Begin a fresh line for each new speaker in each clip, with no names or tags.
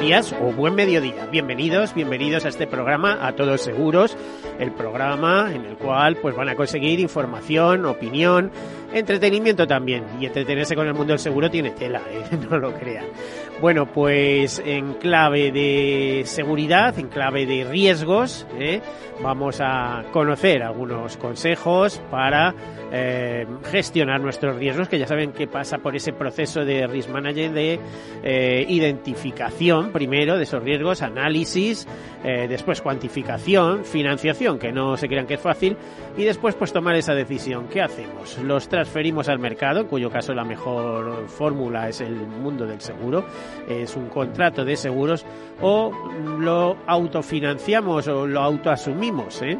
Días o buen mediodía. Bienvenidos, bienvenidos a este programa A Todos Seguros, el programa en el cual pues van a conseguir información, opinión, entretenimiento también. Y entretenerse con el mundo del seguro tiene tela, ¿eh? no lo crean. Bueno, pues en clave de seguridad, en clave de riesgos, ¿eh? vamos a conocer algunos consejos para eh, gestionar nuestros riesgos, que ya saben que pasa por ese proceso de risk management de eh, identificación primero de esos riesgos, análisis, después cuantificación, financiación, que no se crean que es fácil, y después pues tomar esa decisión. ¿Qué hacemos? ¿Los transferimos al mercado, en cuyo caso la mejor fórmula es el mundo del seguro, es un contrato de seguros, o lo autofinanciamos o lo autoasumimos? ¿eh?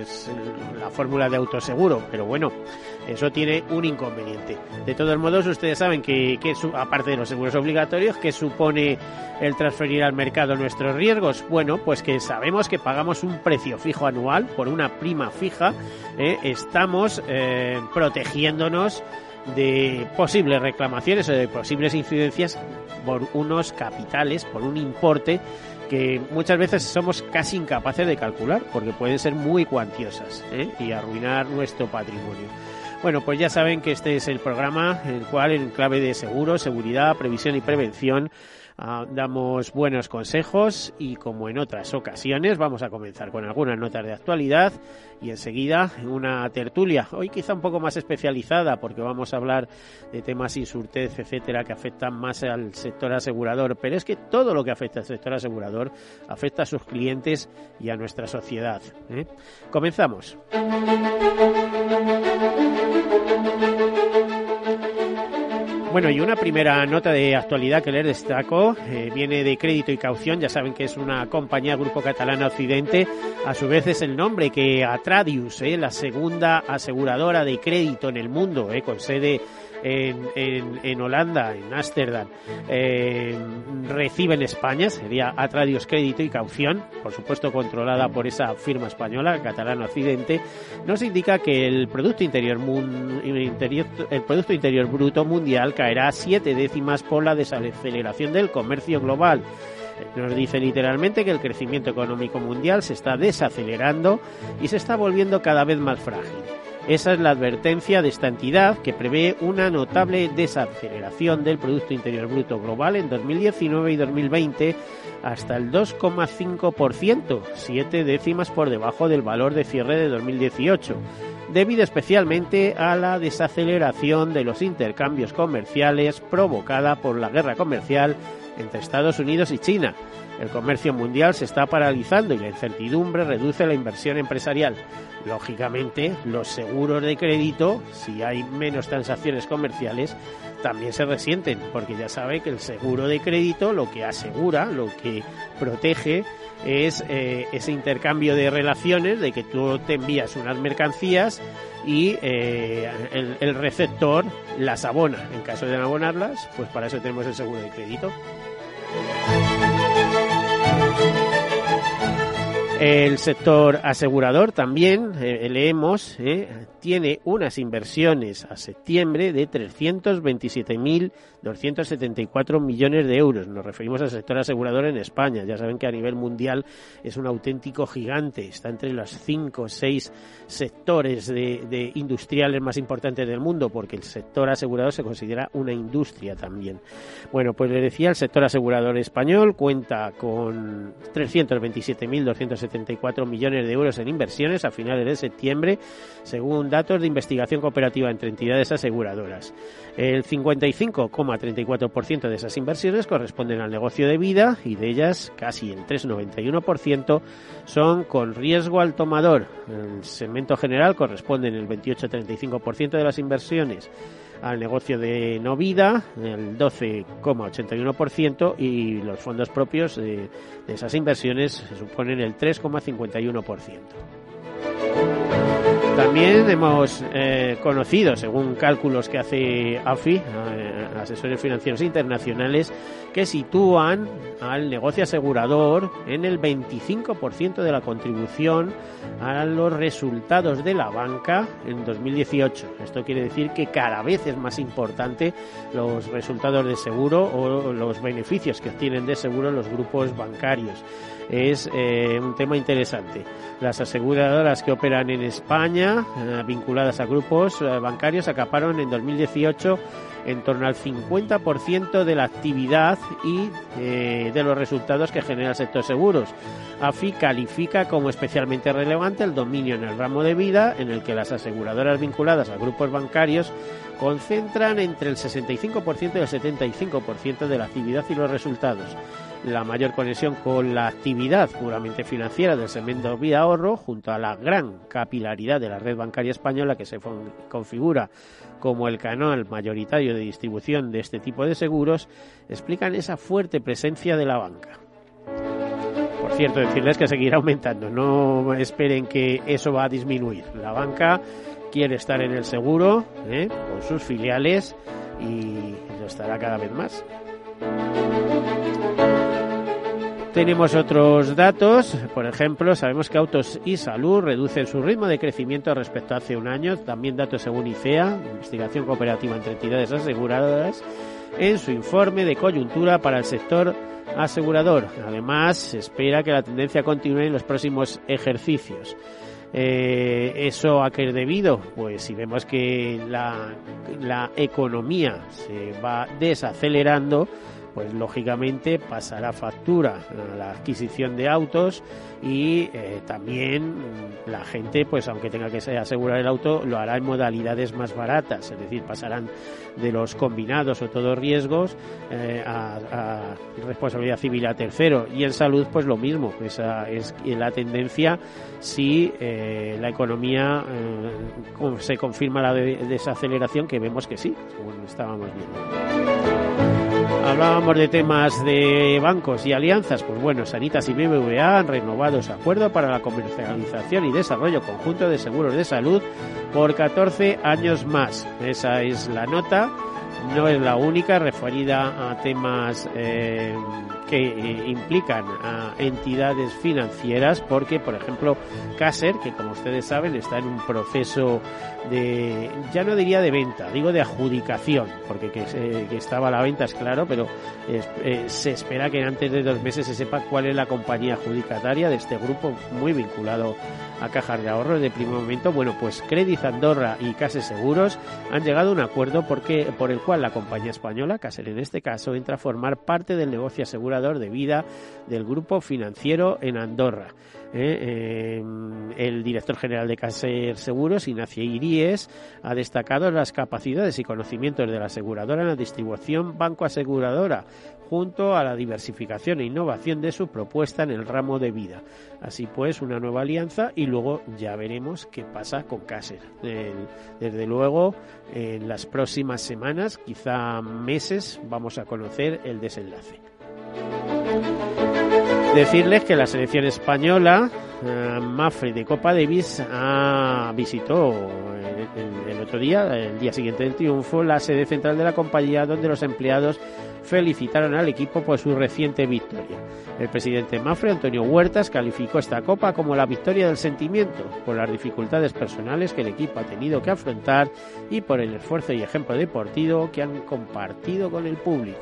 Es la fórmula de autoseguro, pero bueno, eso tiene un inconveniente. De todos modos, ustedes saben que, que aparte de los seguros obligatorios, ¿qué supone el transferir al mercado nuestros riesgos? Bueno, pues que sabemos que pagamos un precio fijo anual por una prima fija, ¿eh? estamos eh, protegiéndonos de posibles reclamaciones o de posibles incidencias por unos capitales, por un importe que muchas veces somos casi incapaces de calcular porque pueden ser muy cuantiosas ¿eh? y arruinar nuestro patrimonio. Bueno, pues ya saben que este es el programa en el cual en clave de seguro, seguridad, previsión y prevención Uh, damos buenos consejos y como en otras ocasiones vamos a comenzar con algunas notas de actualidad y enseguida una tertulia, hoy quizá un poco más especializada porque vamos a hablar de temas insurtez, etcétera, que afectan más al sector asegurador, pero es que todo lo que afecta al sector asegurador afecta a sus clientes y a nuestra sociedad. ¿eh? Comenzamos. Bueno, y una primera nota de actualidad que les destaco eh, viene de Crédito y Caución. Ya saben que es una compañía Grupo Catalana Occidente. A su vez es el nombre que Atradius, eh, la segunda aseguradora de crédito en el mundo, eh, con sede en, Holanda, en Ámsterdam, recibe en España, sería Atradios Crédito y Caución, por supuesto controlada por esa firma española, Catalano Occidente, nos indica que el Producto Interior, interior, el Producto Interior Bruto Mundial caerá siete décimas por la desaceleración del comercio global. Nos dice literalmente que el crecimiento económico mundial se está desacelerando y se está volviendo cada vez más frágil. Esa es la advertencia de esta entidad que prevé una notable desaceleración del Producto Interior Bruto Global en 2019 y 2020 hasta el 2,5%, siete décimas por debajo del valor de cierre de 2018, debido especialmente a la desaceleración de los intercambios comerciales provocada por la guerra comercial entre Estados Unidos y China. El comercio mundial se está paralizando y la incertidumbre reduce la inversión empresarial. Lógicamente, los seguros de crédito, si hay menos transacciones comerciales, también se resienten, porque ya sabe que el seguro de crédito lo que asegura, lo que protege, es eh, ese intercambio de relaciones, de que tú te envías unas mercancías y eh, el, el receptor las abona. En caso de no abonarlas, pues para eso tenemos el seguro de crédito. El sector asegurador también, eh, leemos, eh, tiene unas inversiones a septiembre de 327.274 millones de euros. Nos referimos al sector asegurador en España. Ya saben que a nivel mundial es un auténtico gigante. Está entre los cinco o seis sectores de, industriales más importantes del mundo, porque el sector asegurador se considera una industria también. Bueno, pues le decía, el sector asegurador español cuenta con 327.274 74 millones de euros en inversiones a finales de septiembre, según datos de investigación cooperativa entre entidades aseguradoras. El 55,34% de esas inversiones corresponden al negocio de vida y de ellas casi el 3,91% son con riesgo al tomador. El segmento general corresponde en el 28,35% de las inversiones al negocio de no vida, el 12,81%, y los fondos propios de, de esas inversiones suponen el 3,51%. También hemos eh, conocido, según cálculos que hace AFI, eh, asesores financieros internacionales, que sitúan al negocio asegurador en el 25% de la contribución a los resultados de la banca en 2018. Esto quiere decir que cada vez es más importante los resultados de seguro o los beneficios que obtienen de seguro los grupos bancarios es eh, un tema interesante. Las aseguradoras que operan en España, eh, vinculadas a grupos eh, bancarios, acaparon en 2018 en torno al 50% de la actividad y de los resultados que genera el sector seguros. AFI califica como especialmente relevante el dominio en el ramo de vida, en el que las aseguradoras vinculadas a grupos bancarios concentran entre el 65% y el 75% de la actividad y los resultados la mayor conexión con la actividad puramente financiera del segmento Vida Ahorro, junto a la gran capilaridad de la red bancaria española que se configura como el canal mayoritario de distribución de este tipo de seguros, explican esa fuerte presencia de la banca. Por cierto, decirles que seguirá aumentando, no esperen que eso va a disminuir. La banca quiere estar en el seguro ¿eh? con sus filiales y lo estará cada vez más. Tenemos otros datos, por ejemplo, sabemos que Autos y Salud reducen su ritmo de crecimiento respecto a hace un año, también datos según ICEA, Investigación Cooperativa entre Entidades Aseguradoras, en su informe de coyuntura para el sector asegurador. Además, se espera que la tendencia continúe en los próximos ejercicios. Eh, ¿Eso a qué es debido? Pues si vemos que la, la economía se va desacelerando, pues lógicamente pasará factura a la adquisición de autos y eh, también la gente, pues aunque tenga que asegurar el auto, lo hará en modalidades más baratas, es decir, pasarán de los combinados o todos riesgos eh, a, responsabilidad civil a tercero. Y en salud, pues lo mismo, esa es la tendencia si eh, la economía se confirma la desaceleración, que vemos que sí, como estábamos viendo. Hablábamos de temas de bancos y alianzas. Pues bueno, Sanitas y BBVA han renovado su acuerdo para la comercialización y desarrollo conjunto de seguros de salud por 14 años más. Esa es la nota. No es la única referida a temas eh, que eh, implican a entidades financieras porque, por ejemplo, Caser, que como ustedes saben está en un proceso de, ya no diría de venta, digo de adjudicación, porque que, estaba a la venta es claro, pero eh, se espera que antes de dos meses se sepa cuál es la compañía adjudicataria de este grupo muy vinculado a cajas de ahorros de primer momento. Bueno, pues Credit Andorra y Caser Seguros han llegado a un acuerdo porque, por el cual la compañía española, Caser en este caso, entra a formar parte del negocio de vida del grupo financiero en Andorra. ¿eh? Em, el director general de Caser Seguros, Ignacio Iríes, ha destacado las capacidades y conocimientos de la aseguradora en la distribución banco aseguradora, junto a la diversificación e innovación de su propuesta en el ramo de vida. Así pues, una nueva alianza y luego ya veremos qué pasa con Caser. desde luego, en las próximas semanas, quizá meses, vamos a conocer el desenlace. Decirles que la selección española, uh, Mafre de Copa Davis, ha, visitó el, el, otro día, el día siguiente del triunfo, la sede central de la compañía donde los empleados felicitaron al equipo por su reciente victoria. El presidente Mafre, Antonio Huertas, calificó esta copa como la victoria del sentimiento, por las dificultades personales que el equipo ha tenido que afrontar y por el esfuerzo y ejemplo deportivo que han compartido con el público.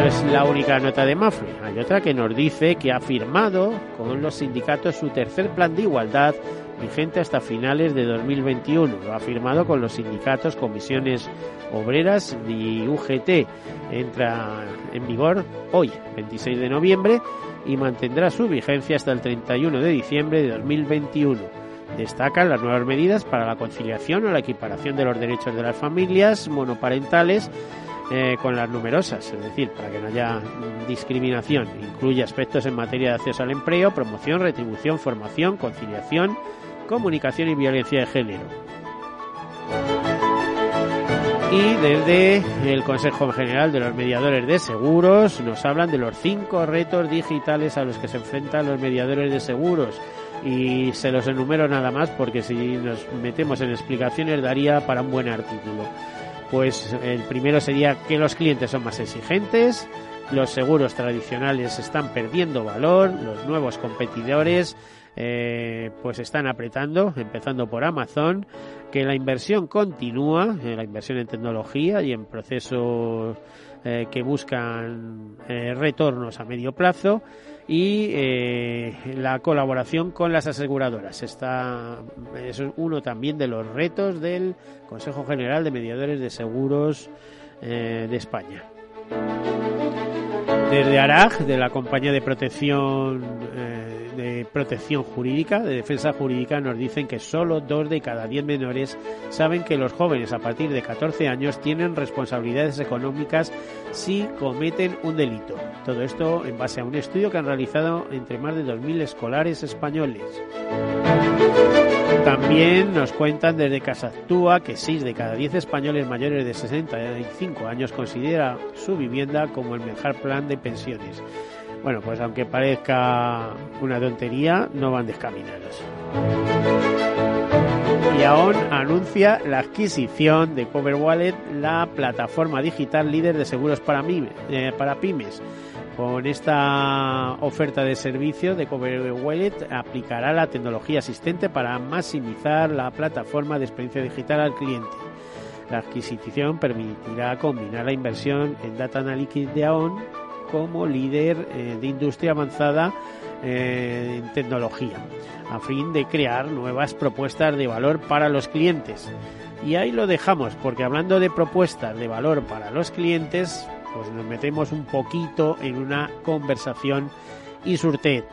No es la única nota de Mafre. Hay otra que nos dice que ha firmado con los sindicatos su tercer plan de igualdad vigente hasta finales de 2021. Lo ha firmado con los sindicatos, comisiones obreras y UGT. Entra en vigor hoy, 26 de noviembre, y mantendrá su vigencia hasta el 31 de diciembre de 2021. Destacan las nuevas medidas para la conciliación o la equiparación de los derechos de las familias monoparentales eh, con las numerosas, es decir, para que no haya discriminación. Incluye aspectos en materia de acceso al empleo, promoción, retribución, formación, conciliación, comunicación y violencia de género. Y desde el Consejo General de los Mediadores de Seguros nos hablan de los cinco retos digitales a los que se enfrentan los mediadores de seguros. Y se los enumero nada más porque si nos metemos en explicaciones daría para un buen artículo. Pues el primero sería que los clientes son más exigentes, los seguros tradicionales están perdiendo valor, los nuevos competidores eh, pues están apretando, empezando por Amazon, que la inversión continúa, eh, la inversión en tecnología y en procesos eh, que buscan retornos a medio plazo y la colaboración con las aseguradoras. Está, es uno también de los retos del Consejo General de Mediadores de Seguros de España. Desde ARAG, de la compañía de protección de protección jurídica, de defensa jurídica, nos dicen que solo dos de cada diez menores saben que los jóvenes a partir de 14 años tienen responsabilidades económicas si cometen un delito. Todo esto en base a un estudio que han realizado entre más de 2.000 escolares españoles. También nos cuentan desde Casa Actúa que 6 de cada 10 españoles mayores de 65 años considera su vivienda como el mejor plan de pensiones. Bueno, pues aunque parezca una tontería, no van descaminados. Y aún anuncia la adquisición de Cover Wallet, la plataforma digital líder de seguros para, eh, para pymes. Con esta oferta de servicio de Cover Wallet aplicará la tecnología asistente para maximizar la plataforma de experiencia digital al cliente. La adquisición permitirá combinar la inversión en Data Analytics de AON como líder eh, de industria avanzada eh, en tecnología, a fin de crear nuevas propuestas de valor para los clientes. Y ahí lo dejamos, porque hablando de propuestas de valor para los clientes, pues nos metemos un poquito en una conversación. Y surted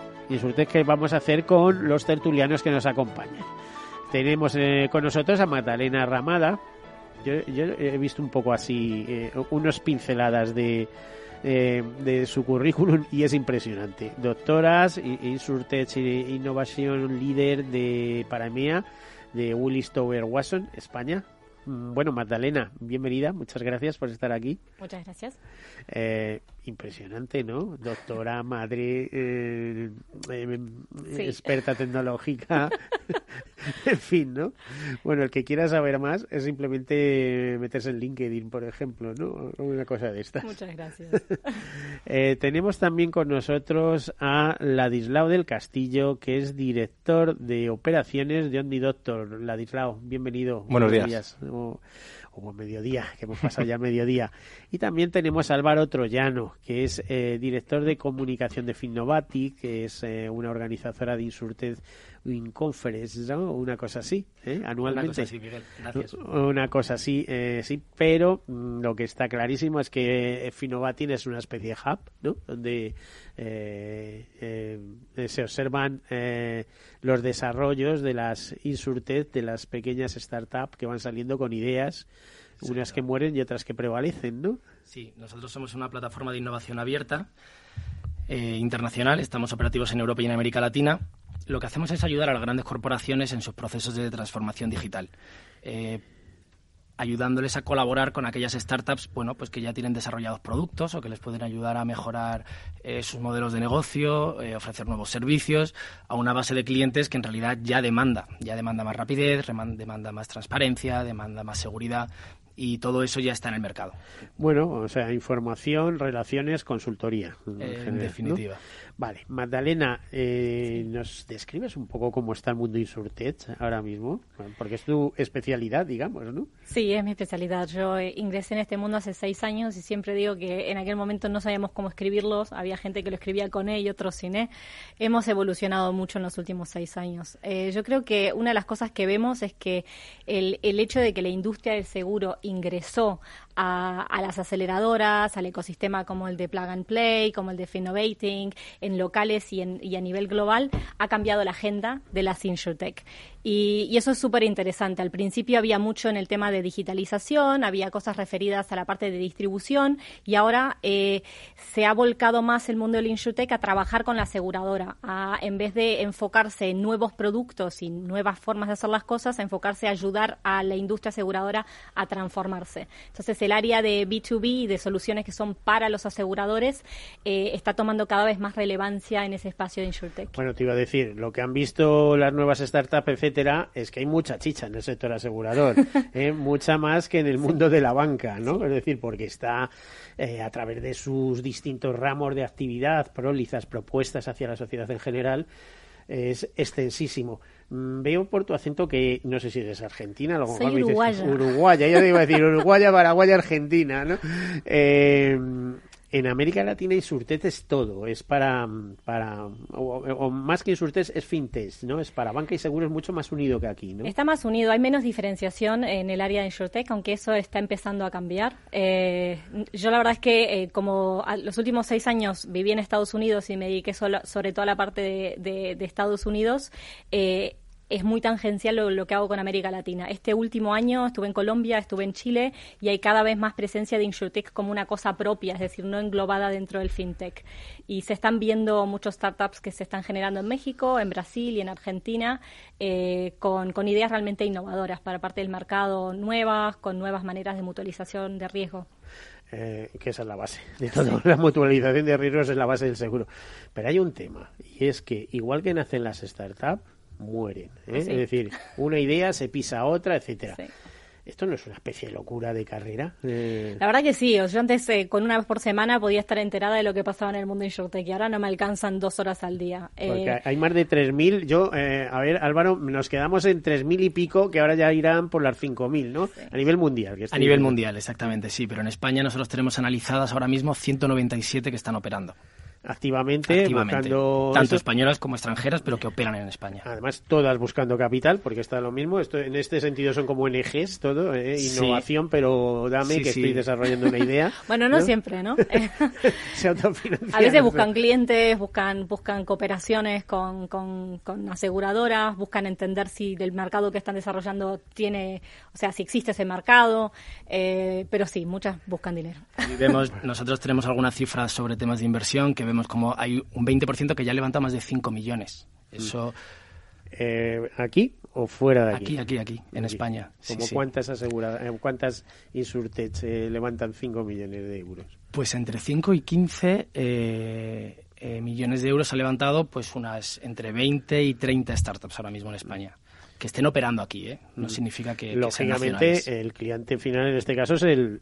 que vamos a hacer con los tertulianos que nos acompañan. Tenemos eh, con nosotros a Magdalena Ramada. Yo, he visto un poco así, unos pinceladas de, eh, de su currículum y es impresionante. Doctoras, Insurtech Innovación Líder de Paramea de Willis Tower Watson, España. Mm, bueno, Magdalena, bienvenida, muchas gracias por estar aquí.
Muchas gracias.
Eh, impresionante, ¿no? Doctora, madre, eh, eh, experta tecnológica, en fin, ¿no? Bueno, el que quiera saber más es simplemente meterse en LinkedIn, por ejemplo, ¿no? Una cosa de estas.
Muchas gracias.
tenemos también con nosotros a Ladislao del Castillo, que es director de operaciones de OmniDoctor. Ladislao, bienvenido.
Buenos, días
como mediodía, que hemos pasado ya mediodía. Y también tenemos a Álvaro Troyano, que es eh, director de comunicación de Finnovati, que es eh, una organizadora de Insurtech Win Conference, ¿no? Una cosa así, ¿eh? anualmente. Una cosa así, Miguel. Gracias. Una cosa así, sí, pero mm, lo que está clarísimo es que Finnovati es una especie de hub, ¿no? Donde se observan los desarrollos de las Insurtech, de las pequeñas startups que van saliendo con ideas unas que mueren y otras que prevalecen, ¿no?
Sí, nosotros somos una plataforma de innovación abierta eh, internacional, estamos operativos en Europa y en América Latina. Lo que hacemos es ayudar a las grandes corporaciones en sus procesos de transformación digital. Eh, ayudándoles a colaborar con aquellas startups bueno, pues que ya tienen desarrollados productos o que les pueden ayudar a mejorar eh, sus modelos de negocio, eh, ofrecer nuevos servicios a una base de clientes que en realidad ya demanda, ya demanda más rapidez, demanda más transparencia, demanda más seguridad y todo eso ya está en el mercado.
Bueno, o sea, información, relaciones, consultoría.
En, definitiva.
Vale, Magdalena, eh, ¿nos describes un poco cómo está el mundo Insurtech ahora mismo? Porque es tu especialidad, digamos, ¿no?
Sí, es mi especialidad. Yo eh, ingresé en este mundo hace seis años y siempre digo que en aquel momento no sabíamos cómo escribirlos. Había gente que lo escribía con E y otros sin E. Hemos evolucionado mucho en los últimos seis años. Eh, yo creo que una de las cosas que vemos es que el, el hecho de que la industria del seguro ingresó a, las aceleradoras, al ecosistema como el de Plug and Play, como el de Finnovating, en locales y, en, y a nivel global, ha cambiado la agenda de las InsurTech. Y, eso es súper interesante. Al principio había mucho en el tema de digitalización, había cosas referidas a la parte de distribución y ahora eh, se ha volcado más el mundo del InsurTech a trabajar con la aseguradora, a, en vez de enfocarse en nuevos productos y nuevas formas de hacer las cosas, a enfocarse a ayudar a la industria aseguradora a transformarse. Entonces, el área de B2B y de soluciones que son para los aseguradores eh, está tomando cada vez más relevancia en ese espacio de InsurTech.
Bueno, te iba a decir, lo que han visto las nuevas startups, etcétera, es que hay mucha chicha en el sector asegurador, ¿eh? mucha más que en el mundo de la banca, ¿no? Es decir, porque está eh, a través de sus distintos ramos de actividad, prólizas, propuestas hacia la sociedad en general, es extensísimo. Mm, veo por tu acento que no sé si eres argentina,
lo Soy uruguaya.
uruguaya, ya te iba a decir uruguaya, paraguaya, argentina, ¿no? Eh, en América Latina Insurtech es todo, es para, para o, más que Insurtech es fintech, ¿no? Es para banca y seguros mucho más unido que aquí, ¿no?
Está más unido, hay menos diferenciación en el área de Insurtech, aunque eso está empezando a cambiar. Eh, yo la verdad es que eh, como los últimos seis años viví en Estados Unidos y me dediqué sobre todo a la parte de, de Estados Unidos, eh, es muy tangencial lo, que hago con América Latina. Este último año estuve en Colombia, estuve en Chile y hay cada vez más presencia de InsurTech como una cosa propia, es decir, no englobada dentro del FinTech. Y se están viendo muchos startups que se están generando en México, en Brasil y en Argentina eh, con, ideas realmente innovadoras para parte del mercado, nuevas, con nuevas maneras de mutualización de riesgo.
Eh, que esa es la base de todo. La mutualización de riesgos es la base del seguro. Pero hay un tema, y es que igual que nacen las startups, mueren. ¿eh? Es decir, una idea se pisa a otra, etcétera. ¿Esto no es una especie de locura de carrera?
Eh, La verdad que sí. Yo antes, eh, con una vez por semana, podía estar enterada de lo que pasaba en el mundo InsurTech y ahora no me alcanzan dos horas al día.
Porque hay más de 3.000. Yo, a ver, Álvaro, nos quedamos en 3.000 y pico, que ahora ya irán por las 5.000, ¿no? A nivel mundial.
a nivel mundial, exactamente, sí. Pero en España nosotros tenemos analizadas ahora mismo 197 que están operando
activamente, buscando
tanto españolas como extranjeras, pero que operan en España.
Además, todas buscando capital, porque está lo mismo. Esto, en este sentido son como NGs todo, ¿eh? innovación, pero dame que estoy desarrollando una idea.
bueno, no, siempre, ¿no?
Se
A veces buscan clientes, buscan buscan cooperaciones con, con, aseguradoras, buscan entender si del mercado que están desarrollando tiene, o sea, si existe ese mercado, eh, pero sí, muchas buscan dinero.
vemos, nosotros tenemos algunas cifras sobre temas de inversión que vemos como hay un 20% que ya levanta más de 5 millones. Eso...
Eh, ¿Aquí o fuera de
aquí? Aquí, aquí, aquí, en España.
¿Como cuántas aseguradas, eh, cuántas Insurtech eh, levantan 5 millones de euros?
Pues entre 5 y 15 millones de euros ha levantado pues unas entre 20 y 30 startups ahora mismo en España que estén operando aquí, ¿eh? No mm. significa que,
Lógicamente, el cliente final en este caso es el,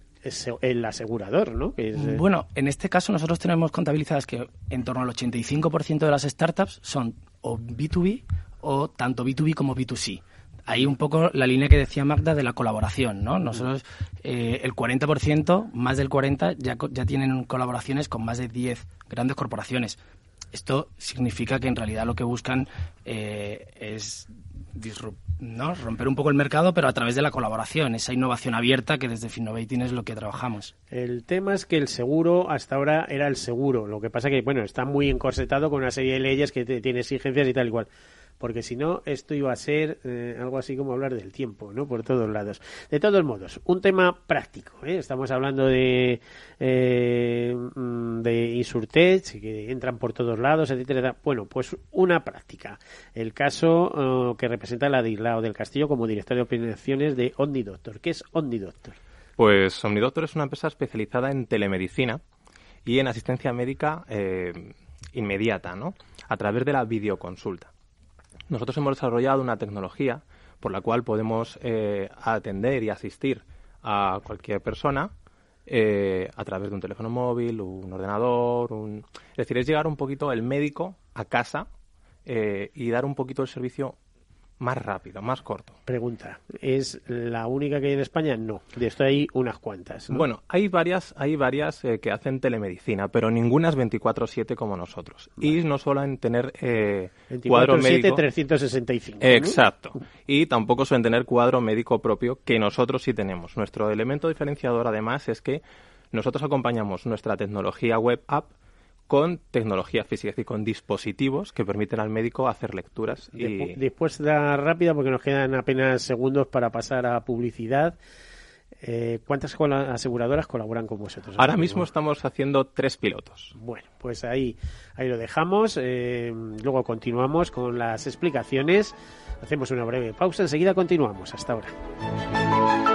el asegurador, ¿no?
Eh, bueno, en este caso nosotros tenemos contabilizadas que en torno al 85% de las startups son o B2B o tanto B2B como B2C. Ahí un poco la línea que decía Magda de la colaboración, ¿no? Nosotros, eh, el 40%, más del 40%, ya, ya tienen colaboraciones con más de 10 grandes corporaciones. Esto significa que en realidad lo que buscan eh, es ¿no? romper un poco el mercado, pero a través de la colaboración, esa innovación abierta que desde Finnovating es lo que trabajamos.
El tema es que el seguro hasta ahora era el seguro, lo que pasa que, bueno, está muy encorsetado con una serie de leyes que tiene exigencias y tal y cual porque si no, esto iba a ser eh, algo así como hablar del tiempo, ¿no? Por todos lados. De todos modos, un tema práctico, ¿eh? Estamos hablando de, eh, mm, de Insurtech, que entran por todos lados, etcétera. Bueno, pues una práctica. El caso oh, que representa la de Islao del Castillo como director de operaciones de OmniDoctor. ¿Qué es OmniDoctor?
Pues OmniDoctor es una empresa especializada en telemedicina y en asistencia médica eh, inmediata, ¿no? A través de la videoconsulta. Nosotros hemos desarrollado una tecnología por la cual podemos eh, atender y asistir a cualquier persona eh, a través de un teléfono móvil, un ordenador, un... es decir, es llegar un poquito el médico a casa eh, y dar un poquito el servicio más rápido, más corto.
Pregunta, ¿es la única que hay en España? No, de esto hay unas cuantas.
Bueno, hay varias, hay varias eh, que hacen telemedicina, pero ninguna es 24/7 como nosotros. Y no solo en tener eh, cuadro médico
365.
Exacto. Y tampoco suelen tener cuadro médico propio que nosotros sí tenemos. Nuestro elemento diferenciador además es que nosotros acompañamos nuestra tecnología web app con tecnología física, es decir, con dispositivos que permiten al médico hacer lecturas. Y...
Después da rápida, porque nos quedan apenas segundos para pasar a publicidad. Eh, ¿Cuántas aseguradoras colaboran con vosotros?
Ahora mismo estamos haciendo tres pilotos.
Bueno, pues ahí, ahí lo dejamos. Eh, luego continuamos con las explicaciones. Hacemos una breve pausa. Enseguida continuamos. Hasta ahora.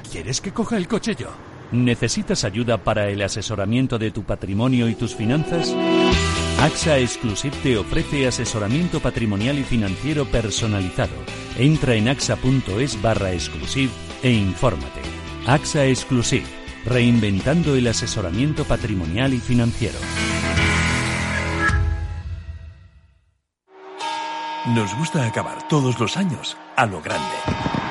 ¿Quieres que coja el coche yo? ¿Necesitas ayuda para el asesoramiento de tu patrimonio y tus finanzas? AXA Exclusive te ofrece asesoramiento patrimonial y financiero personalizado. Entra en axa.es barra exclusive e infórmate. AXA Exclusive, reinventando el asesoramiento patrimonial y financiero.
Nos gusta acabar todos los años a lo grande.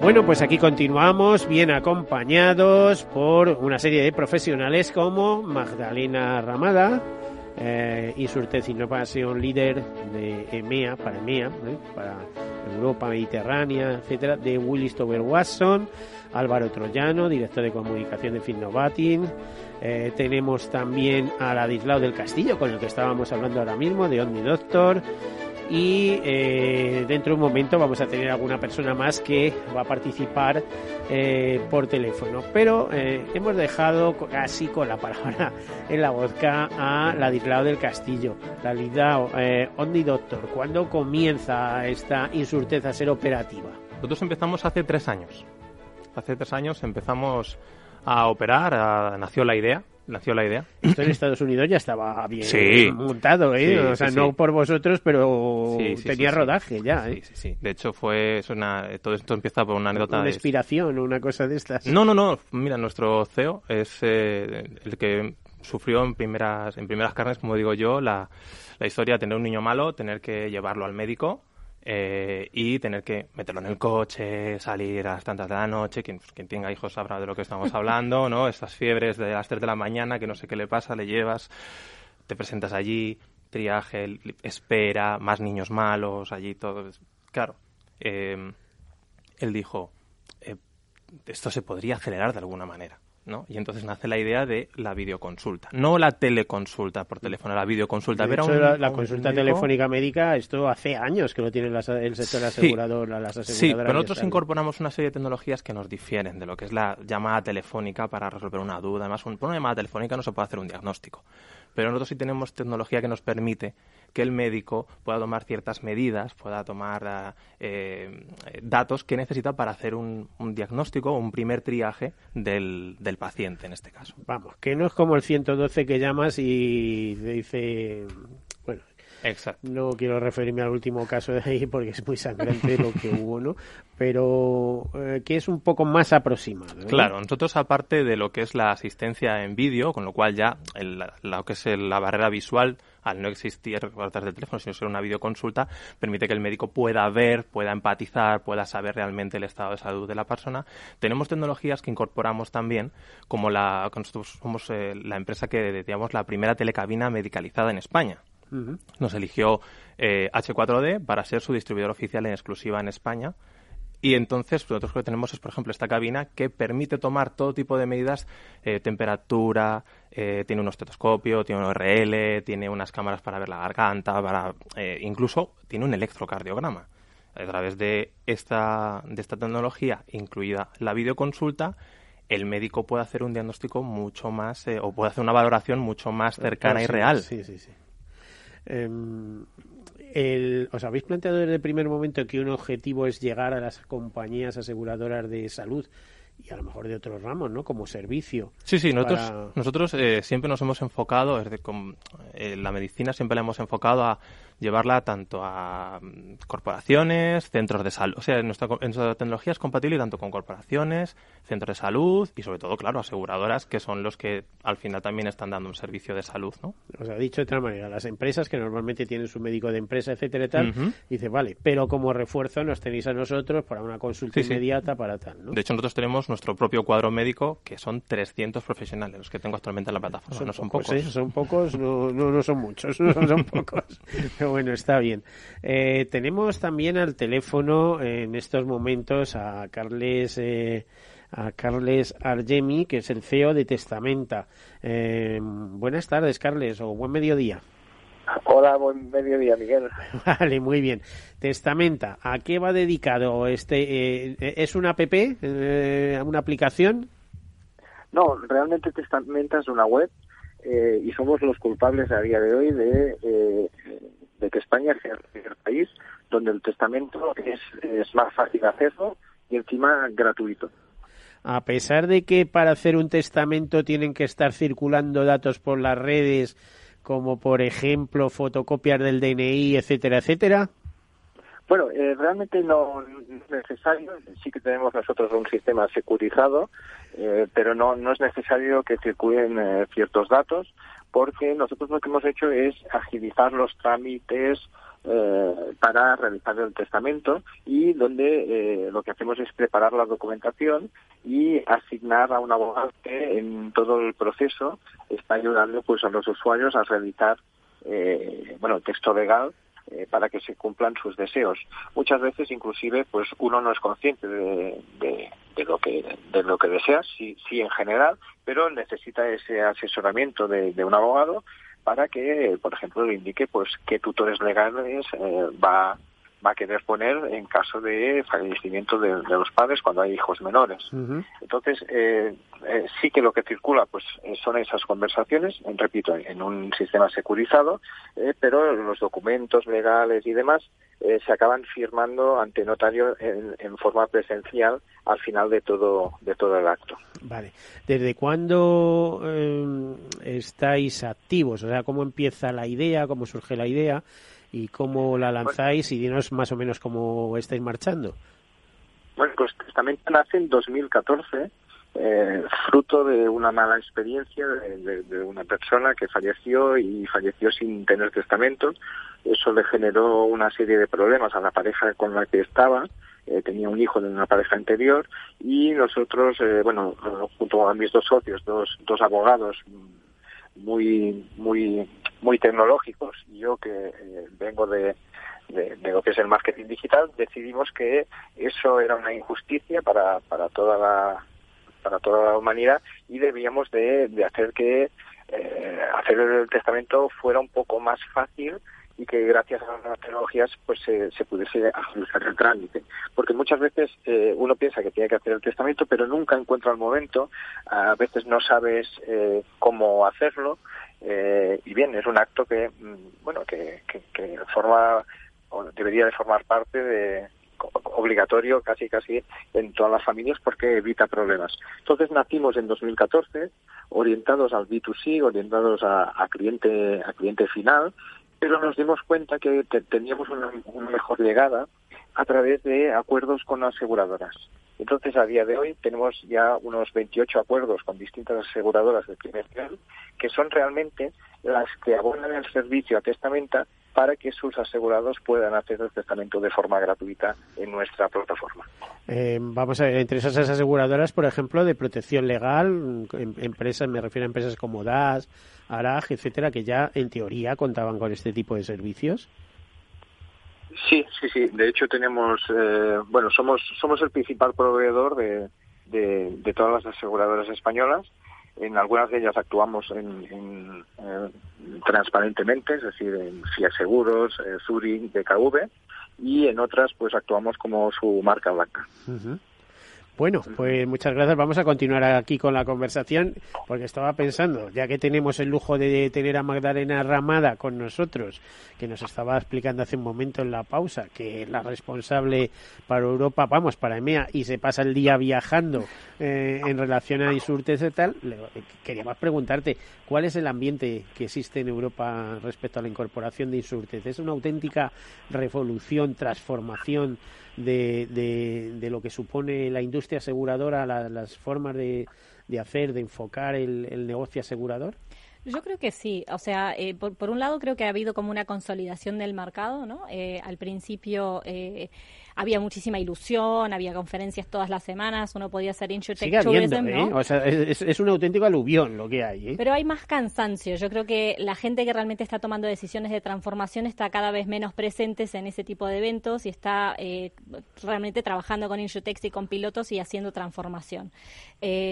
Bueno, pues aquí continuamos bien acompañados por una serie de profesionales como Magdalena Ramada, eh, Insurtech Innovación líder de EMEA, para EMEA, ¿eh? para Europa Mediterránea, etcétera, de Willis Tower Watson, Álvaro Troyano, director de comunicación de Finnovating. Eh, tenemos también a Ladislao del Castillo, con el que estábamos hablando ahora mismo, de Omni Doctor. Y eh, dentro de un momento vamos a tener alguna persona más que va a participar eh, por teléfono. Pero eh, hemos dejado casi con la palabra en la vodka a Ladislao del Castillo. Ladislao, eh, Omni Doctor, ¿cuándo comienza esta insurteza a ser operativa?
Nosotros empezamos hace tres años. Hace tres años empezamos a operar, nació la idea, nació la idea.
Esto en Estados Unidos ya estaba bien
Sí.
montado, ¿eh?
Sí,
o sea,
sí,
no por vosotros, pero tenía rodaje ya, ¿eh?
Sí, sí, sí. De hecho, fue es una, todo esto empieza por una anécdota
Una inspiración o una cosa de estas.
No, no, no. Mira, nuestro CEO es eh, el que sufrió en primeras, en primeras carnes, como digo yo, la, la historia de tener un niño malo, tener que llevarlo al médico eh, y tener que meterlo en el coche, salir a las tantas de la noche. Quien, quien tenga hijos sabrá de lo que estamos hablando, ¿no? Estas fiebres de las 3 de la mañana que no sé qué le pasa, le llevas, te presentas allí, triaje, espera, más niños malos, allí todo. Claro. eh, él dijo, eh, esto se podría acelerar de alguna manera. ¿No? Y entonces nace la idea de la videoconsulta. No la teleconsulta por teléfono, la videoconsulta.
De hecho,
un-
la, la
a un
consulta
médico-
telefónica médica, esto hace años que lo tiene las- el sector asegurador, las aseguradoras.
Sí, pero nosotros incorporamos una serie de tecnologías que nos difieren de lo que es la llamada telefónica para resolver una duda. Además, un- por una llamada telefónica no se puede hacer un diagnóstico. Pero nosotros sí tenemos tecnología que nos permite que el médico pueda tomar ciertas medidas, pueda tomar ah, eh, datos que necesita para hacer un, un diagnóstico, un primer triaje del, del paciente en este caso.
Vamos, que no es como el 112 que llamas y te dice...
Exacto.
no quiero referirme al último caso de ahí porque es muy sangrante lo que hubo, ¿no? Pero eh, que es un poco más aproximado. ¿no?
Claro, nosotros aparte de lo que es la asistencia en vídeo, con lo cual ya el- lo que es el- la barrera visual, al no existir a través del teléfono, sino ser una videoconsulta, permite que el médico pueda ver, pueda empatizar, pueda saber realmente el estado de salud de la persona. Tenemos tecnologías que incorporamos también, como la, nosotros somos eh, la empresa que, digamos, la primera telecabina medicalizada en España. Nos eligió eh, H4D para ser su distribuidor oficial en exclusiva en España. Y entonces nosotros lo que tenemos es, por ejemplo, esta cabina que permite tomar todo tipo de medidas, eh, temperatura, eh, tiene un estetoscopio, tiene un RL, tiene unas cámaras para ver la garganta, para eh, incluso tiene un electrocardiograma. A través de esta, de esta tecnología, incluida la videoconsulta, el médico puede hacer un diagnóstico mucho más, eh, o puede hacer una valoración mucho más cercana y real.
Sí, sí, sí. Em, el- ¿Os habéis planteado desde el primer momento que un objetivo es llegar a las compañías aseguradoras de salud y a lo mejor de otros ramos, ¿no? Como servicio.
Sí, sí, nosotros,
para-
nosotros eh, siempre nos hemos enfocado, desde con, eh, la medicina siempre la hemos enfocado a llevarla tanto a mm, corporaciones, centros de salud. O sea, nuestra, nuestra tecnología es compatible tanto con corporaciones, centros de salud y sobre todo, claro, aseguradoras que son los que al final también están dando un servicio de salud, ¿no?
O sea, dicho de otra manera, las empresas que normalmente tienen su médico de empresa, etcétera y tal, dice, vale, pero como refuerzo nos tenéis a nosotros para una consulta inmediata, para tal, ¿no?
De hecho, nosotros tenemos nuestro propio cuadro médico, que son 300 profesionales los que tengo actualmente en la plataforma. no son pocos.
¿eh? Son pocos, no, no, son muchos, no son pocos. Pero bueno, está bien. Eh, tenemos también al teléfono en estos momentos a Carles... Eh, a Carles Argemi, que es el CEO de Testamenta. Eh, buenas tardes, Carles, o buen mediodía.
Hola, buen mediodía, Miguel.
Vale, muy bien. Testamenta, ¿a qué va dedicado este? Eh, ¿Es una app, eh, una aplicación?
No, realmente Testamenta es una web eh, y somos los culpables a día de hoy de, de que España sea el país donde el testamento es, es más fácil de hacerlo y encima gratuito
a pesar de que para hacer un testamento tienen que estar circulando datos por las redes, como por ejemplo fotocopias del DNI, etcétera, etcétera?
Bueno, eh, realmente no, es necesario. Sí que tenemos nosotros un sistema securizado, eh, pero no, no es necesario que circulen eh, ciertos datos, porque nosotros lo que hemos hecho es agilizar los trámites eh, para realizar el testamento y donde eh, lo que hacemos es preparar la documentación y asignar a un abogado que en todo el proceso está ayudando pues a los usuarios a realizar eh, bueno texto legal eh, para que se cumplan sus deseos. Muchas veces, inclusive, pues uno no es consciente de, lo que de lo que desea, sí, sí en general, pero necesita ese asesoramiento de, de un abogado para que, por ejemplo, le indique pues qué tutores legales eh, va va a querer poner en caso de fallecimiento de, los padres cuando hay hijos menores. Entonces, eh, eh, sí que lo que circula pues son esas conversaciones, repito, en un sistema securizado, pero los documentos legales y demás se acaban firmando ante notario en, en, forma presencial al final de todo de todo el acto.
Vale. ¿Desde cuándo estáis activos? O sea, ¿cómo empieza la idea? ¿Cómo surge la idea? Y cómo la lanzáis y dinos más o menos cómo estáis marchando.
Bueno, pues Testamento nace en 2014, eh, fruto de una mala experiencia de, una persona que falleció y falleció sin tener testamento. Eso le generó una serie de problemas a la pareja con la que estaba. Eh, tenía un hijo de una pareja anterior y nosotros, eh, bueno, junto a mis dos socios, dos, dos abogados muy muy muy tecnológicos y yo que eh, vengo de, de, lo que es el marketing digital decidimos que eso era una injusticia para, para toda la para toda la humanidad y debíamos de, hacer que eh, hacer el testamento fuera un poco más fácil y que gracias a las tecnologías pues se, se pudiese agilizar el trámite. Porque muchas veces eh, uno piensa que tiene que hacer el testamento, pero nunca encuentra el momento, a veces no sabes eh, cómo hacerlo, eh, y bien, es un acto que, mm, bueno, que, que, que forma, o debería de formar parte de, obligatorio casi casi en todas las familias porque evita problemas. Entonces nacimos en 2014 orientados al B2C, orientados a, cliente a cliente final pero nos dimos cuenta que teníamos una, mejor llegada a través de acuerdos con aseguradoras. Entonces, a día de hoy tenemos ya unos 28 acuerdos con distintas aseguradoras de primer nivel, que son realmente las que abonan el servicio a testamenta para que sus asegurados puedan hacer el testamento de forma gratuita en nuestra plataforma.
Eh, vamos a ver, entre esas aseguradoras, por ejemplo, de protección legal, em, empresas, me refiero a empresas como DAS, ARAG, etcétera, que ya en teoría contaban con este tipo de servicios.
Sí, sí, sí. De hecho, tenemos, eh, bueno, somos somos el principal proveedor de, de todas las aseguradoras españolas en algunas de ellas actuamos en, eh, transparentemente, es decir, en FIA Seguros, eh, Zurich, DKV, y en otras pues actuamos como su marca blanca.
Bueno, pues muchas gracias. Vamos a continuar aquí con la conversación porque estaba pensando, ya que tenemos el lujo de tener a Magdalena Ramada con nosotros, que nos estaba explicando hace un momento en la pausa, que es la responsable para Europa, vamos, para EMEA, y se pasa el día viajando eh, en relación a Insurtes y tal, queríamos preguntarte, ¿cuál es el ambiente que existe en Europa respecto a la incorporación de Insurtes? ¿Es una auténtica revolución, transformación? De, de, lo que supone la industria aseguradora, las formas de, de hacer, de enfocar el, el negocio asegurador?
Yo creo que sí. O sea, eh, por, por, un lado creo que ha habido como una consolidación del mercado, ¿no? Eh, al principio eh, había muchísima ilusión, había conferencias todas las semanas, uno podía hacer InsurTech
Tourism, ¿no? ¿eh? O sea, es, es, un auténtico aluvión lo que hay. ¿eh?
Pero hay más cansancio. Yo creo que la gente que realmente está tomando decisiones de transformación está cada vez menos presentes en ese tipo de eventos y está eh, realmente trabajando con InsurTech y con pilotos y haciendo transformación.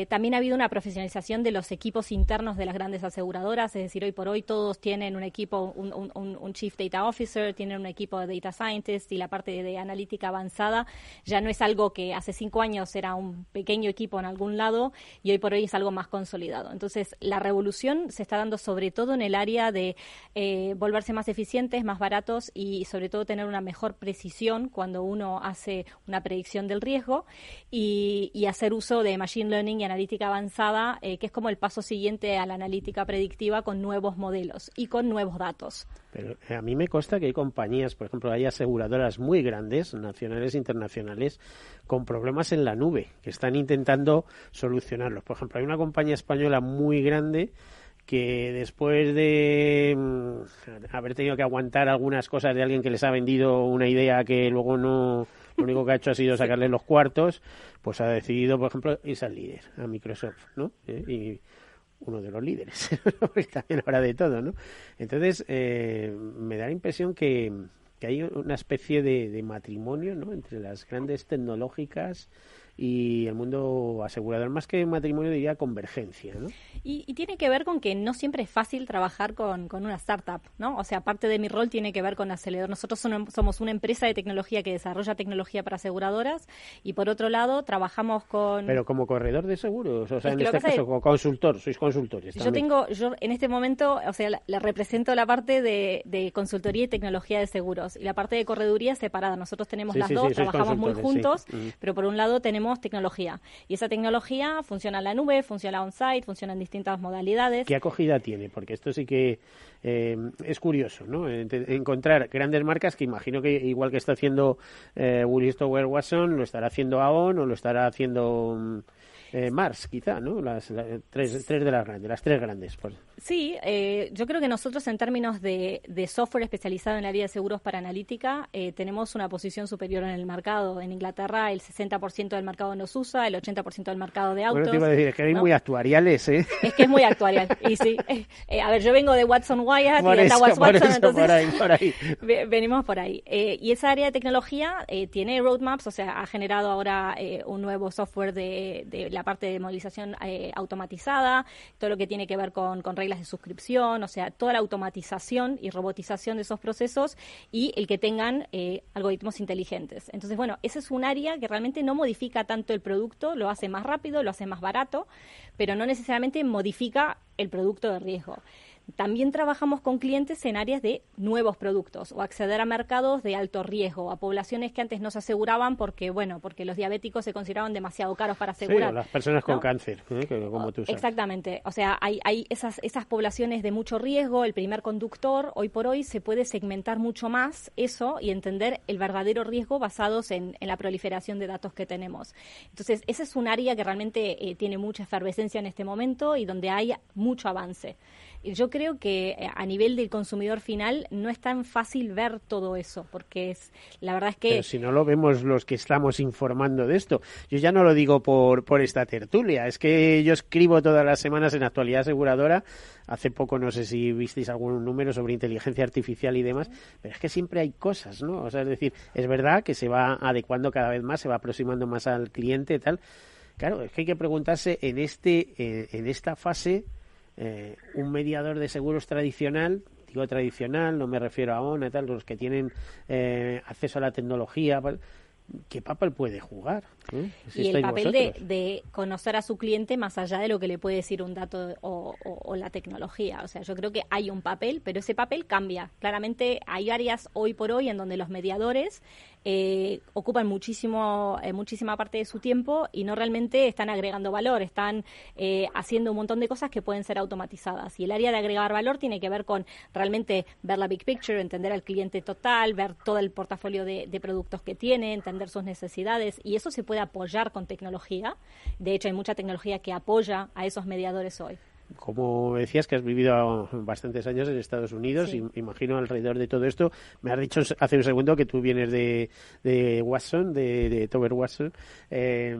También ha habido una profesionalización de los equipos internos de las grandes aseguradoras, es decir, hoy por hoy todos tienen un equipo, un, un, un Chief Data Officer, tienen un equipo de Data Scientist y la parte de, de analítica avanzada ya no es algo que hace cinco años era un pequeño equipo en algún lado y hoy por hoy es algo más consolidado. Entonces, la revolución se está dando sobre todo en el área de eh, volverse más eficientes, más baratos y sobre todo tener una mejor precisión cuando uno hace una predicción del riesgo y, hacer uso de Machine Learning y analítica avanzada, eh, que es como el paso siguiente a la analítica predictiva con nuevos modelos y con nuevos datos.
Pero eh, a mí me consta que hay compañías, por ejemplo, hay aseguradoras muy grandes, nacionales e internacionales, con problemas en la nube, que están intentando solucionarlos. Por ejemplo, hay una compañía española muy grande que después de mm, haber tenido que aguantar algunas cosas de alguien que les ha vendido una idea que luego no lo único que ha hecho ha sido sacarle los cuartos, pues ha decidido, por ejemplo, irse al líder, a Microsoft, ¿no? Eh, y uno de los líderes, también ahora de todo, ¿no? Entonces, eh, me da la impresión que, que hay una especie de, de, matrimonio, ¿no? Entre las grandes tecnológicas y el mundo asegurador, más que matrimonio diría convergencia, ¿no?
Y, y, tiene que ver con que no siempre es fácil trabajar con, con, una startup, ¿no? O sea, parte de mi rol tiene que ver con acelerador. Nosotros son, somos una empresa de tecnología que desarrolla tecnología para aseguradoras y por otro lado trabajamos con...
Pero como corredor de seguros, o sea, en este caso como consultor, sois consultores.
Yo tengo, yo en este momento, o sea, le represento la parte de, de, consultoría y tecnología de seguros y la parte de correduría separada. Nosotros tenemos
sí,
las
sí,
dos,
sí,
trabajamos muy juntos,
sí.
pero por un lado tenemos tecnología. Y esa tecnología funciona en la nube, funciona on-site, funciona en distintas modalidades.
¿Qué acogida tiene? Porque esto sí que eh, es curioso, ¿no? Encontrar grandes marcas que imagino que igual que está haciendo eh, Willis Tower Watson, lo estará haciendo AON o lo estará haciendo eh, Mars, quizá, ¿no? Las, las tres, tres, de las grandes, las tres grandes. Pues.
Sí, eh, yo creo que nosotros en términos de, de, software especializado en el área de seguros para analítica eh, tenemos una posición superior en el mercado. En Inglaterra el 60% del mercado nos usa, el 80% del mercado de autos.
Bueno, te iba a decir, es que hay ¿no? muy actuariales, ¿eh?
Es que es muy actuarial, y sí. Eh, a ver, yo vengo de Watson Wyatt
por
y
eso,
Watson,
por eso,
entonces
por ahí, por ahí.
venimos por ahí. Eh, y esa área de tecnología eh, tiene roadmaps, o sea, ha generado ahora un nuevo software de, de, la parte de movilización automatizada, todo lo que tiene que ver con, con reglas de suscripción, o sea, toda la automatización y robotización de esos procesos y el que tengan eh, algoritmos inteligentes. Entonces, bueno, ese es un área que realmente no modifica tanto el producto, lo hace más rápido, lo hace más barato, pero no necesariamente modifica el producto de riesgo. También trabajamos con clientes en áreas de nuevos productos o acceder a mercados de alto riesgo, a poblaciones que antes no se aseguraban porque, bueno, porque los diabéticos se consideraban demasiado caros para asegurar.
Sí, las personas con
¿no?
cáncer, ¿eh? como tú sabes.
Exactamente. O sea, hay, hay esas, esas poblaciones de mucho riesgo, el primer conductor, hoy por hoy se puede segmentar mucho más eso y entender el verdadero riesgo basados en, en la proliferación de datos que tenemos. Entonces, ese es un área que realmente eh, tiene mucha efervescencia en este momento y donde hay mucho avance yo creo que eh, a nivel del consumidor final no es tan fácil ver todo eso, porque es la verdad es que...
Si no lo vemos los que estamos informando de esto, yo ya no lo digo por, por esta tertulia, es que yo escribo todas las semanas en Actualidad Aseguradora, hace poco no sé si visteis algún número sobre inteligencia artificial y demás, pero es que siempre hay cosas, ¿no? O sea, es decir, es verdad que se va adecuando cada vez más, se va aproximando más al cliente y tal. Claro, es que hay que preguntarse en este eh, en esta fase eh, un mediador de seguros tradicional, digo tradicional, no me refiero a ONA, tal, los que tienen eh, acceso a la tecnología, ¿qué papel puede jugar?
y el papel de, conocer a su cliente más allá de lo que le puede decir un dato o, la tecnología. O sea, yo creo que hay un papel, pero ese papel cambia. Claramente hay áreas hoy por hoy en donde los mediadores eh, ocupan muchísimo, eh, muchísima parte de su tiempo y no realmente están agregando valor, están eh, haciendo un montón de cosas que pueden ser automatizadas. Y el área de agregar valor tiene que ver con realmente ver la big picture, entender al cliente total, ver todo el portafolio de, de productos que tiene, entender sus necesidades y eso se puede apoyar con tecnología. De hecho, hay mucha tecnología que apoya a esos mediadores hoy.
Como decías que has vivido bastantes años en Estados Unidos, imagino alrededor de todo esto, me has dicho hace un segundo que tú vienes de, de Watson, de, de Tower Watson. Eh,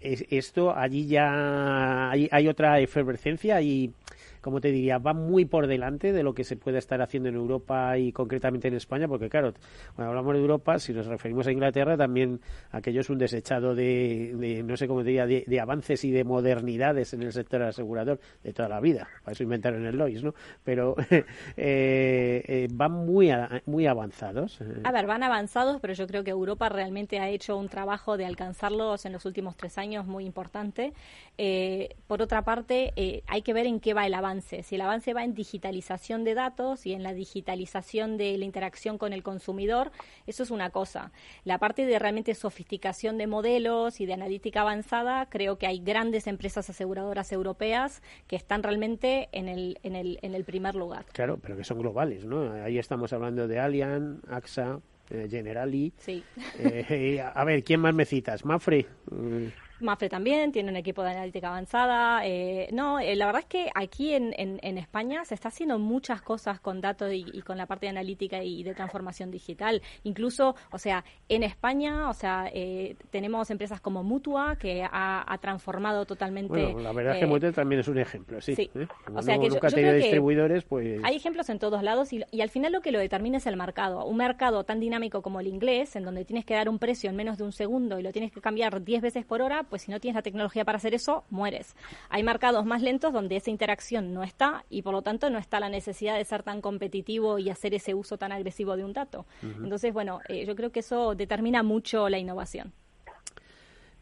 esto allí ya hay, hay otra efervescencia y como te diría, va muy por delante de lo que se puede estar haciendo en Europa y concretamente en España, porque claro, cuando hablamos de Europa, si nos referimos a Inglaterra, también aquello es un desechado de, no sé cómo te diría, de, avances y de modernidades en el sector asegurador de toda la vida. Para eso inventaron el Lois, ¿no? Pero eh, eh, van muy, muy avanzados.
A ver, van avanzados, pero yo creo que Europa realmente ha hecho un trabajo de alcanzarlos en los últimos tres años muy importante. Eh, por otra parte, hay que ver en qué va el avance si el avance va en digitalización de datos y en la digitalización de la interacción con el consumidor, eso es una cosa. La parte de realmente sofisticación de modelos y de analítica avanzada, creo que hay grandes empresas aseguradoras europeas que están realmente en el, en el, en el primer lugar.
Claro, pero que son globales, ¿no? Ahí estamos hablando de Allianz, AXA, eh, Generali.
Sí.
Eh, a ver, ¿quién más me citas? Mafre.
Mafre también tiene un equipo de analítica avanzada. Eh, no, eh, la verdad es que aquí en, en, España se está haciendo muchas cosas con datos y, con la parte de analítica y de transformación digital. Incluso, o sea, en España, o sea, eh, tenemos empresas como Mutua que ha, transformado totalmente.
Bueno, la verdad es que Mutua también es un ejemplo, sí.
sí.
O sea, que nunca yo, distribuidores, pues.
Hay ejemplos en todos lados y, y al final lo que lo determina es el mercado. Un mercado tan dinámico como el inglés, en donde tienes que dar un precio en menos de un segundo y lo tienes que cambiar 10 veces por hora, pues si no tienes la tecnología para hacer eso, mueres. Hay mercados más lentos donde esa interacción no está y por lo tanto no está la necesidad de ser tan competitivo y hacer ese uso tan agresivo de un dato. Entonces, bueno, eh, yo creo que eso determina mucho la innovación.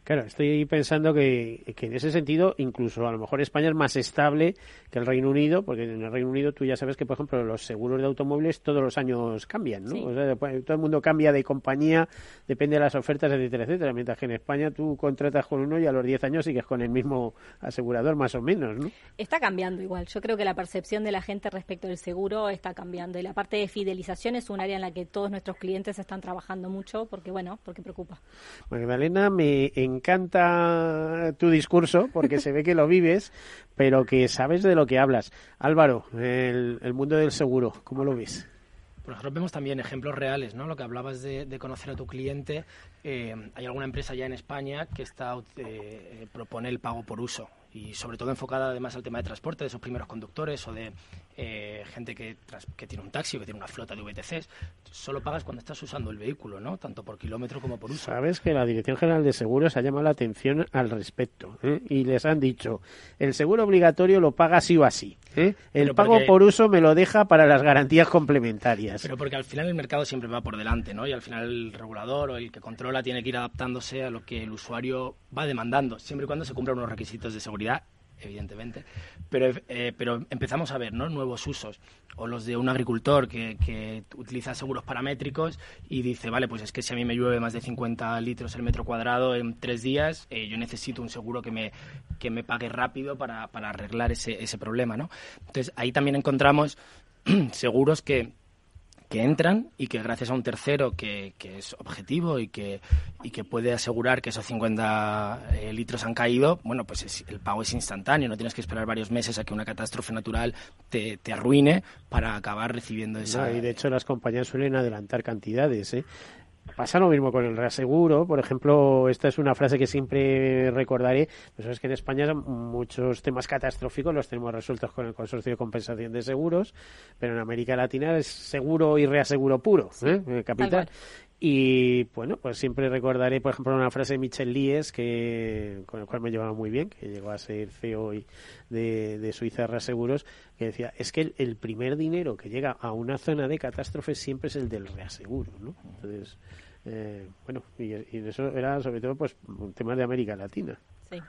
Claro, estoy pensando que, en ese sentido, incluso a lo mejor España es más estable que el Reino Unido, porque en el Reino Unido tú ya sabes que, por ejemplo, los seguros de automóviles todos los años cambian, ¿no? Pues, todo el mundo cambia de compañía, depende de las ofertas, etcétera, etcétera. Mientras que en España tú contratas con uno y a los 10 años sigues con el mismo asegurador, más o menos, ¿no?
Está cambiando igual. Yo creo que la percepción de la gente respecto del seguro está cambiando. Y la parte de fidelización es un área en la que todos nuestros clientes están trabajando mucho, porque, bueno, porque preocupa.
Magdalena, me encanta tu discurso porque se ve que lo vives, pero que sabes de lo que hablas. Álvaro, el, mundo del seguro, ¿cómo lo ves?
Por ejemplo, vemos también ejemplos reales, ¿no? Lo que hablabas de, conocer a tu cliente. Eh, hay alguna empresa ya en España que está eh, propone el pago por uso y sobre todo enfocada además al tema de transporte de esos primeros conductores o de eh, gente que, que tiene un taxi o que tiene una flota de VTCs. Solo pagas cuando estás usando el vehículo, ¿no? Tanto por kilómetro como por uso.
Sabes que la Dirección General de Seguros ha llamado la atención al respecto ¿eh? y les han dicho el seguro obligatorio lo paga sí o así. ¿eh? El pago por uso me lo deja para las garantías complementarias.
Pero porque al final el mercado siempre va por delante, ¿no? Y al final el regulador o el que controla tiene que ir adaptándose a lo que el usuario va demandando, siempre y cuando se cumplan unos requisitos de seguridad evidentemente, pero, eh, pero empezamos a ver ¿no? nuevos usos, o los de un agricultor que, que, utiliza seguros paramétricos y dice, vale, pues es que si a mí me llueve más de 50 litros el metro cuadrado en tres días, eh, yo necesito un seguro que me, que me pague rápido para, para arreglar ese, ese problema. ¿no? Entonces, ahí también encontramos seguros que que entran y que gracias a un tercero que, que es objetivo y que, y que puede asegurar que esos 50 eh, litros han caído, bueno, pues el pago es instantáneo, no tienes que esperar varios meses a que una catástrofe natural te, te arruine para acabar recibiendo esa...
y de hecho las compañías suelen adelantar cantidades, ¿eh? Pasa lo mismo con el reaseguro. Por ejemplo, esta es una frase que siempre recordaré. Pues es que en España muchos temas catastróficos los tenemos resueltos con el Consorcio de Compensación de Seguros, pero en América Latina es seguro y reaseguro puro, ¿eh? capital. Y bueno, pues siempre recordaré, por ejemplo, una frase de Michel Lies, que, con el cual me llevaba muy bien, que llegó a ser CEO de, de Suiza Reaseguros, que decía, es que el, primer dinero que llega a una zona de catástrofe siempre es el del reaseguro, ¿no? Entonces, eh, bueno, y, eso era sobre todo pues un tema de América Latina.
Sí.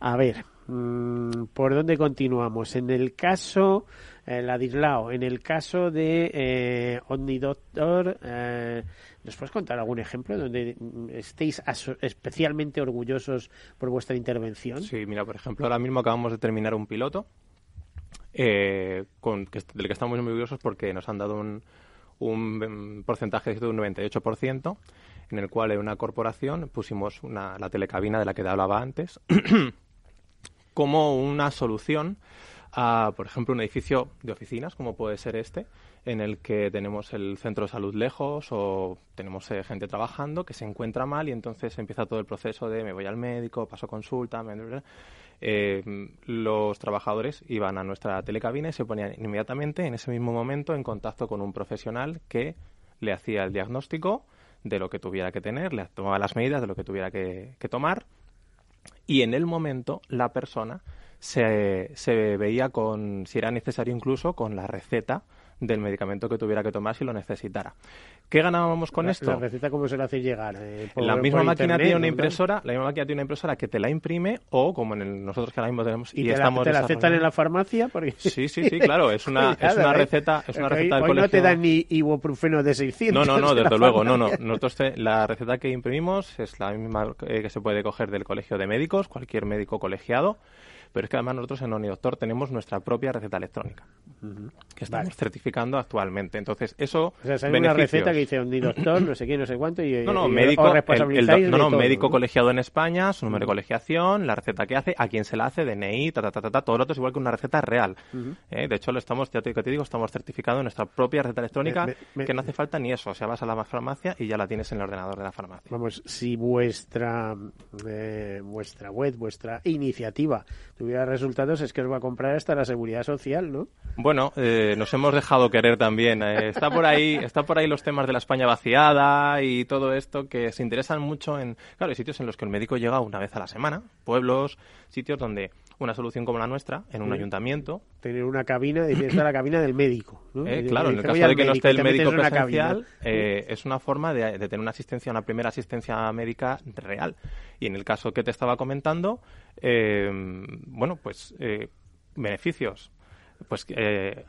A ver, mm, ¿por dónde continuamos? En el caso, eh, Ladislao, en el caso de eh, OmniDoctor, eh, ¿nos puedes contar algún ejemplo donde mm, estéis especialmente orgullosos por vuestra intervención?
Sí, mira, por ejemplo, ahora mismo acabamos de terminar un piloto eh, con, que, del que estamos muy orgullosos porque nos han dado un, un porcentaje de un 98%, en el cual en una corporación pusimos una, la telecabina de la que te hablaba antes como una solución a, por ejemplo, un edificio de oficinas, como puede ser este, en el que tenemos el centro de salud lejos o tenemos eh, gente trabajando que se encuentra mal y entonces empieza todo el proceso de me voy al médico, paso consulta, eh, los trabajadores iban a nuestra telecabina y se ponían inmediatamente en ese mismo momento en contacto con un profesional que le hacía el diagnóstico de lo que tuviera que tener, le tomaba las medidas de lo que tuviera que, que tomar y en el momento la persona se, se veía con, si era necesario incluso, con la receta del medicamento que tuviera que tomar si lo necesitara. ¿Qué ganábamos con esto?
¿La receta cómo se la hace llegar? Eh,
la misma máquina tiene una impresora, la misma máquina tiene una impresora que te la imprime o como en el, nosotros que ahora mismo tenemos
y, te estamos la, te la aceptan en la farmacia porque...
Sí, sí, sí, claro, es una, es una receta, es una receta del
hoy no te dan ni ibuprofeno de 600.
No, no, no, desde luego, no, no. Nosotros la receta que imprimimos es la misma eh, que se puede coger del colegio de médicos, cualquier médico colegiado pero es que además nosotros en OniDoctor tenemos nuestra propia receta electrónica que estamos certificando actualmente. Entonces, eso.
O sea, una receta que dice OniDoctor, no sé qué, no sé cuánto, y.
No, no, médico, el, no, no, médico colegiado en España, su número de colegiación, la receta que hace, a quién se la hace, DNI, ta, ta, ta, ta, todo lo otro es igual que una receta real. ¿eh? De hecho, lo estamos, ya te, te, digo, estamos certificando nuestra propia receta electrónica, que no hace falta ni eso. O sea, vas a la farmacia y ya la tienes en el ordenador de la farmacia.
Vamos, si vuestra, eh, vuestra web, vuestra iniciativa tuviera resultados, es que os va a comprar hasta la seguridad social, ¿no?
Bueno, eh, nos hemos dejado querer también. Eh, está por ahí, está por ahí los temas de la España vaciada y todo esto que se interesan mucho en, claro, hay sitios en los que el médico llega una vez a la semana, pueblos, sitios donde una solución como la nuestra en un ayuntamiento.
Tener una cabina, decir, está la cabina del médico.
Eh, claro, en el caso de que no esté el médico presencial, eh, es una forma de, de, tener una asistencia, una primera asistencia médica real. Y en el caso que te estaba comentando, eh, bueno, pues beneficios pues eh,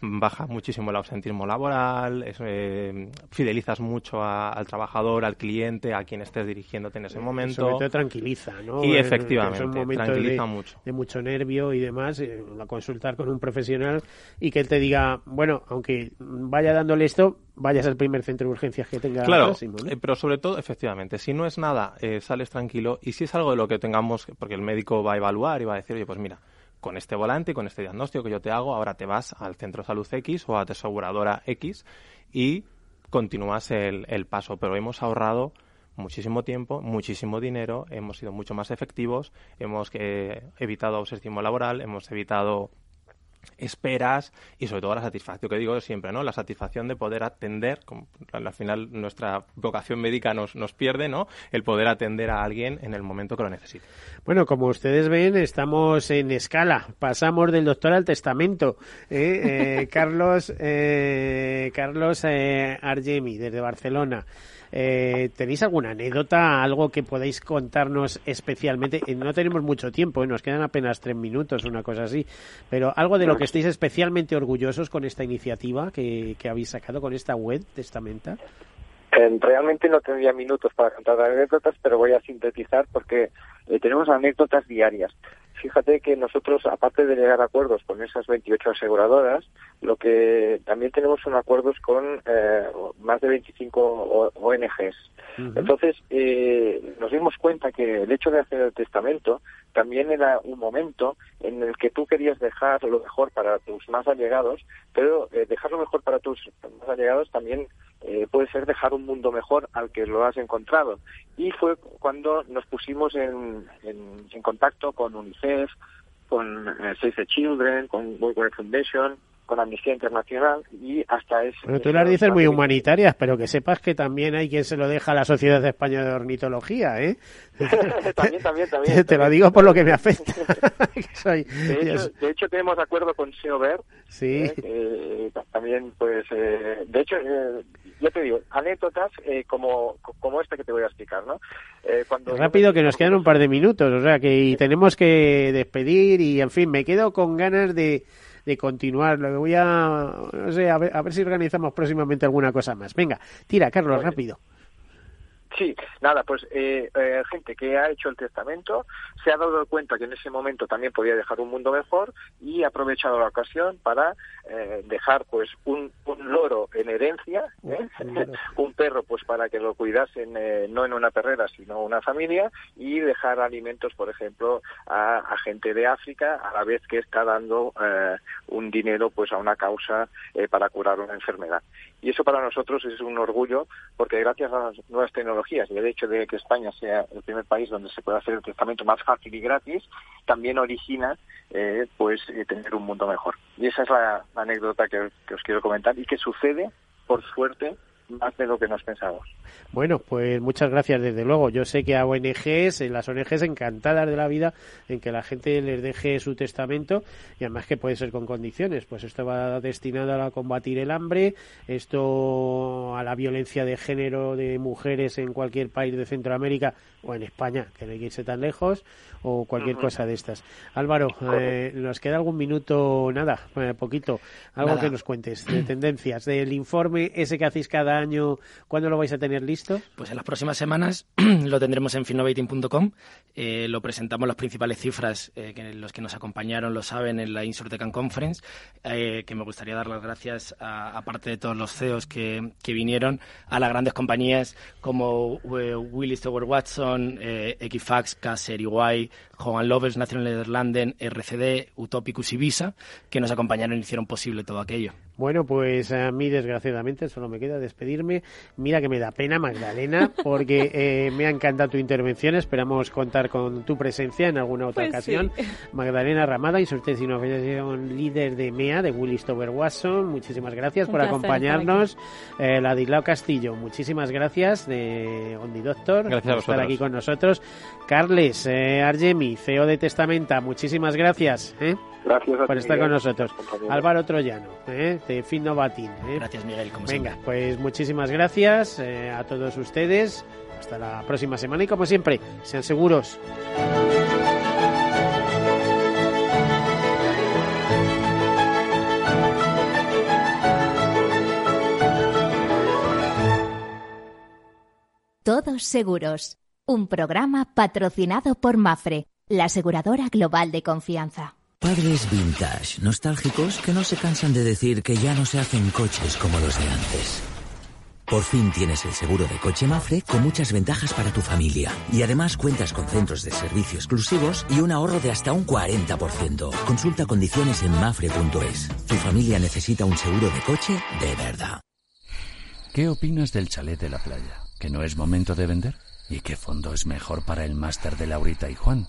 baja muchísimo el ausentismo laboral, eh, fidelizas mucho al trabajador, al cliente, a quien estés dirigiéndote en ese momento.
Sobre todo tranquiliza, ¿no?
Y efectivamente, tranquiliza mucho.
De mucho nervio y demás, eh, a consultar con un profesional y que él te diga, bueno, aunque vaya dándole esto, vayas al primer centro de urgencias que tenga
claro,
próximo,
pero sobre todo, efectivamente, si no es nada, sales tranquilo y si es algo de lo que tengamos, porque el médico va a evaluar y va a decir, oye, pues mira, con este volante y con este diagnóstico que yo te hago, ahora te vas al centro salud X o a tu aseguradora X y continúas el, el paso. Pero hemos ahorrado muchísimo tiempo, muchísimo dinero, hemos sido mucho más efectivos, hemos eh, evitado ausentismo laboral, hemos evitado esperas y sobre todo la satisfacción que digo siempre, ¿no? La satisfacción de poder atender, como, al final nuestra vocación médica nos, nos pierde, ¿no? El poder atender a alguien en el momento que lo necesite.
Bueno, como ustedes ven, estamos en escala. Pasamos del doctor al testamento. ¿eh? eh Carlos, eh, Carlos eh, Argemi, desde Barcelona. Eh, ¿Tenéis alguna anécdota, algo que podáis contarnos especialmente? Eh, no tenemos mucho tiempo, ¿eh? nos quedan apenas tres minutos, una cosa así, pero algo de lo que estéis especialmente orgullosos con esta iniciativa que, que habéis sacado, con esta web Testamenta.
Realmente no tendría minutos para contar anécdotas, pero voy a sintetizar porque tenemos anécdotas diarias. Fíjate que nosotros, aparte de llegar a acuerdos con esas 28 aseguradoras, lo que también tenemos son acuerdos con eh, más de 25 ONGs. Entonces, eh, nos dimos cuenta que el hecho de hacer el testamento también era un momento en el que tú querías dejar lo mejor para tus más allegados, pero eh, dejar lo mejor para tus más allegados también eh, puede ser dejar un mundo mejor al que lo has encontrado. Y fue cuando nos pusimos en, en, contacto con UNICEF, con eh, Save the Children, con World Wide Foundation, con Amnistía Internacional y hasta es...
Bueno, tú las dices muy humanitarias, pero que sepas que también hay quien se lo deja a la Sociedad Española de Ornitología, ¿eh?
también, también, también.
Te, lo digo por lo que me afecta.
de, hecho, tenemos acuerdo con SEOBER.
Sí.
¿eh? también, pues, eh, de hecho, eh, yo te digo, anécdotas como, como esta que te voy a explicar, ¿no?
cuando Rápido, que nos quedan un par de minutos, o sea, que tenemos que despedir y, en fin, me quedo con ganas de de continuar. Lo que voy a, no sé, a ver, a ver si organizamos próximamente alguna cosa más. Venga, tira, Carlos, rápido.
Sí, nada, pues eh, eh, gente que ha hecho el testamento se ha dado cuenta que en ese momento también podía dejar un mundo mejor y ha aprovechado la ocasión para eh, dejar pues un, un, loro en herencia, ¿eh? un perro pues para que lo cuidasen no en una perrera sino una familia y dejar alimentos por ejemplo a, a gente de África a la vez que está dando un dinero pues a una causa para curar una enfermedad. Y eso para nosotros es un orgullo porque gracias a las nuevas tecnologías y el hecho de que España sea el primer país donde se puede hacer el testamento más fácil y gratis, también origina eh, pues eh, tener un mundo mejor. Y esa es la, anécdota que os quiero comentar y que sucede, por suerte, más de lo que nos pensamos.
Bueno, pues muchas gracias desde luego. Yo sé que a ONGs, las ONGs encantadas de la vida en que la gente les deje su testamento y además que puede ser con condiciones. Pues esto va destinado a combatir el hambre, esto a la violencia de género de mujeres en cualquier país de Centroamérica o en España, que no hay que irse tan lejos, o cualquier cosa de estas. Álvaro, eh, nos queda algún minuto, nada, eh, poquito, algo que nos cuentes de tendencias, del informe ese que hacéis cada año, ¿cuándo lo vais a tener listo?
Pues en las próximas semanas lo tendremos en finnovating.com, eh, lo presentamos las principales cifras, eh, que los que nos acompañaron lo saben en la Insurtecan Conference, eh, que me gustaría dar las gracias, aparte de todos los CEOs que, que, vinieron, a las grandes compañías como Willis Tower Watson, Equifax, Caser, EY, Johan Lovers, National Nederlanden, RCD, Utopicus y Visa, que nos acompañaron y hicieron posible todo aquello.
Bueno, pues a mí desgraciadamente solo me queda despedirme. Mira que me da pena, Magdalena, porque eh, me ha encantado tu intervención. Esperamos contar con tu presencia en alguna otra pues ocasión. Magdalena Ramada, innovación líder de MEA, de Willis Tower Watson. Muchísimas gracias por acompañarnos. Eh, Ladislao Castillo, muchísimas gracias de Ondi Doctor
gracias
por estar aquí con nosotros. Carles eh, Argemi, CEO de Testamenta, muchísimas gracias. ¿eh?
Gracias
por estar con nosotros. Álvaro Troyano, ¿eh? De Finnovatin.
¿eh? Gracias, Miguel.
Venga, pues muchísimas gracias eh, a todos ustedes. Hasta la próxima semana y como siempre, sean seguros.
Todos seguros. Un programa patrocinado por Mafre, la aseguradora global de confianza.
Padres vintage, nostálgicos, que no se cansan de decir que ya no se hacen coches como los de antes. Por fin tienes el seguro de coche Mafre con muchas ventajas para tu familia. Y además cuentas con centros de servicio exclusivos y un ahorro de hasta un 40%. Consulta condiciones en mafre.es. Tu familia necesita un seguro de coche de verdad.
¿Qué opinas del chalet de la playa? ¿Que no es momento de vender? ¿Y qué fondo es mejor para el máster de Laurita y Juan?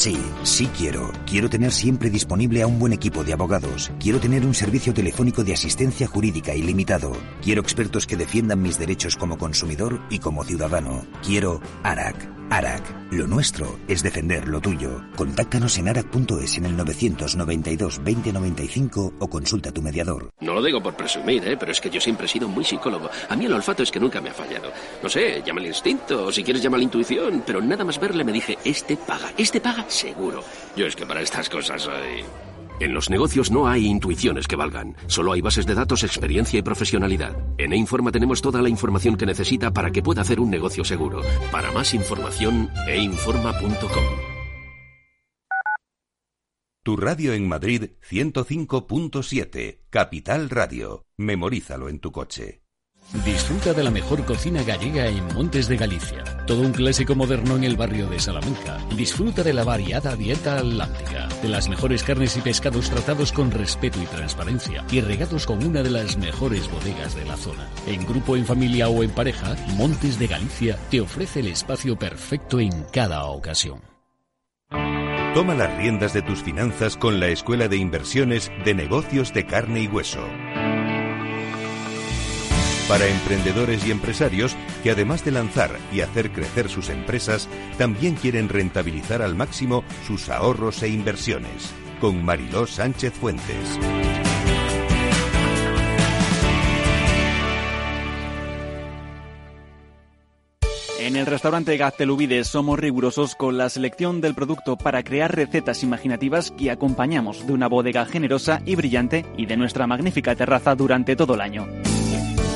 Sí, sí quiero. Quiero tener siempre disponible a un buen equipo de abogados. Quiero tener un servicio telefónico de asistencia jurídica ilimitado. Quiero expertos que defiendan mis derechos como consumidor y como ciudadano. Quiero ARAC. ARAC. Lo nuestro es defender lo tuyo. Contáctanos en arac.es en el 992 2095 o consulta a tu mediador.
No lo digo por presumir, ¿eh? pero es que yo siempre he sido muy psicólogo. A mí el olfato es que nunca me ha fallado. No sé, llama el instinto, o si quieres llama la intuición, pero nada más verle me dije, este paga, este paga seguro. Yo es que para estas cosas soy... En los negocios no hay intuiciones que valgan, solo hay bases de datos, experiencia y profesionalidad. En E-Informa tenemos toda la información que necesita para que pueda hacer un negocio seguro. Para más información, einforma.com.
Tu radio en Madrid 105.7, Capital Radio. Memorízalo en tu coche.
Disfruta de la mejor cocina gallega en Montes de Galicia. Todo un clásico moderno en el barrio de Salamanca. Disfruta de la variada dieta atlántica, de las mejores carnes y pescados tratados con respeto y transparencia y regados con una de las mejores bodegas de la zona. En grupo, en familia o en pareja, Montes de Galicia te ofrece el espacio perfecto en cada ocasión.
Toma las riendas de tus finanzas con la Escuela de Inversiones de Negocios de Carne y Hueso. Para emprendedores y empresarios que además de lanzar y hacer crecer sus empresas, también quieren rentabilizar al máximo sus ahorros e inversiones. Con Mariló Sánchez Fuentes.
En el restaurante Gaztelubides somos rigurosos con la selección del producto para crear recetas imaginativas que acompañamos de una bodega generosa y brillante y de nuestra magnífica terraza durante todo el año.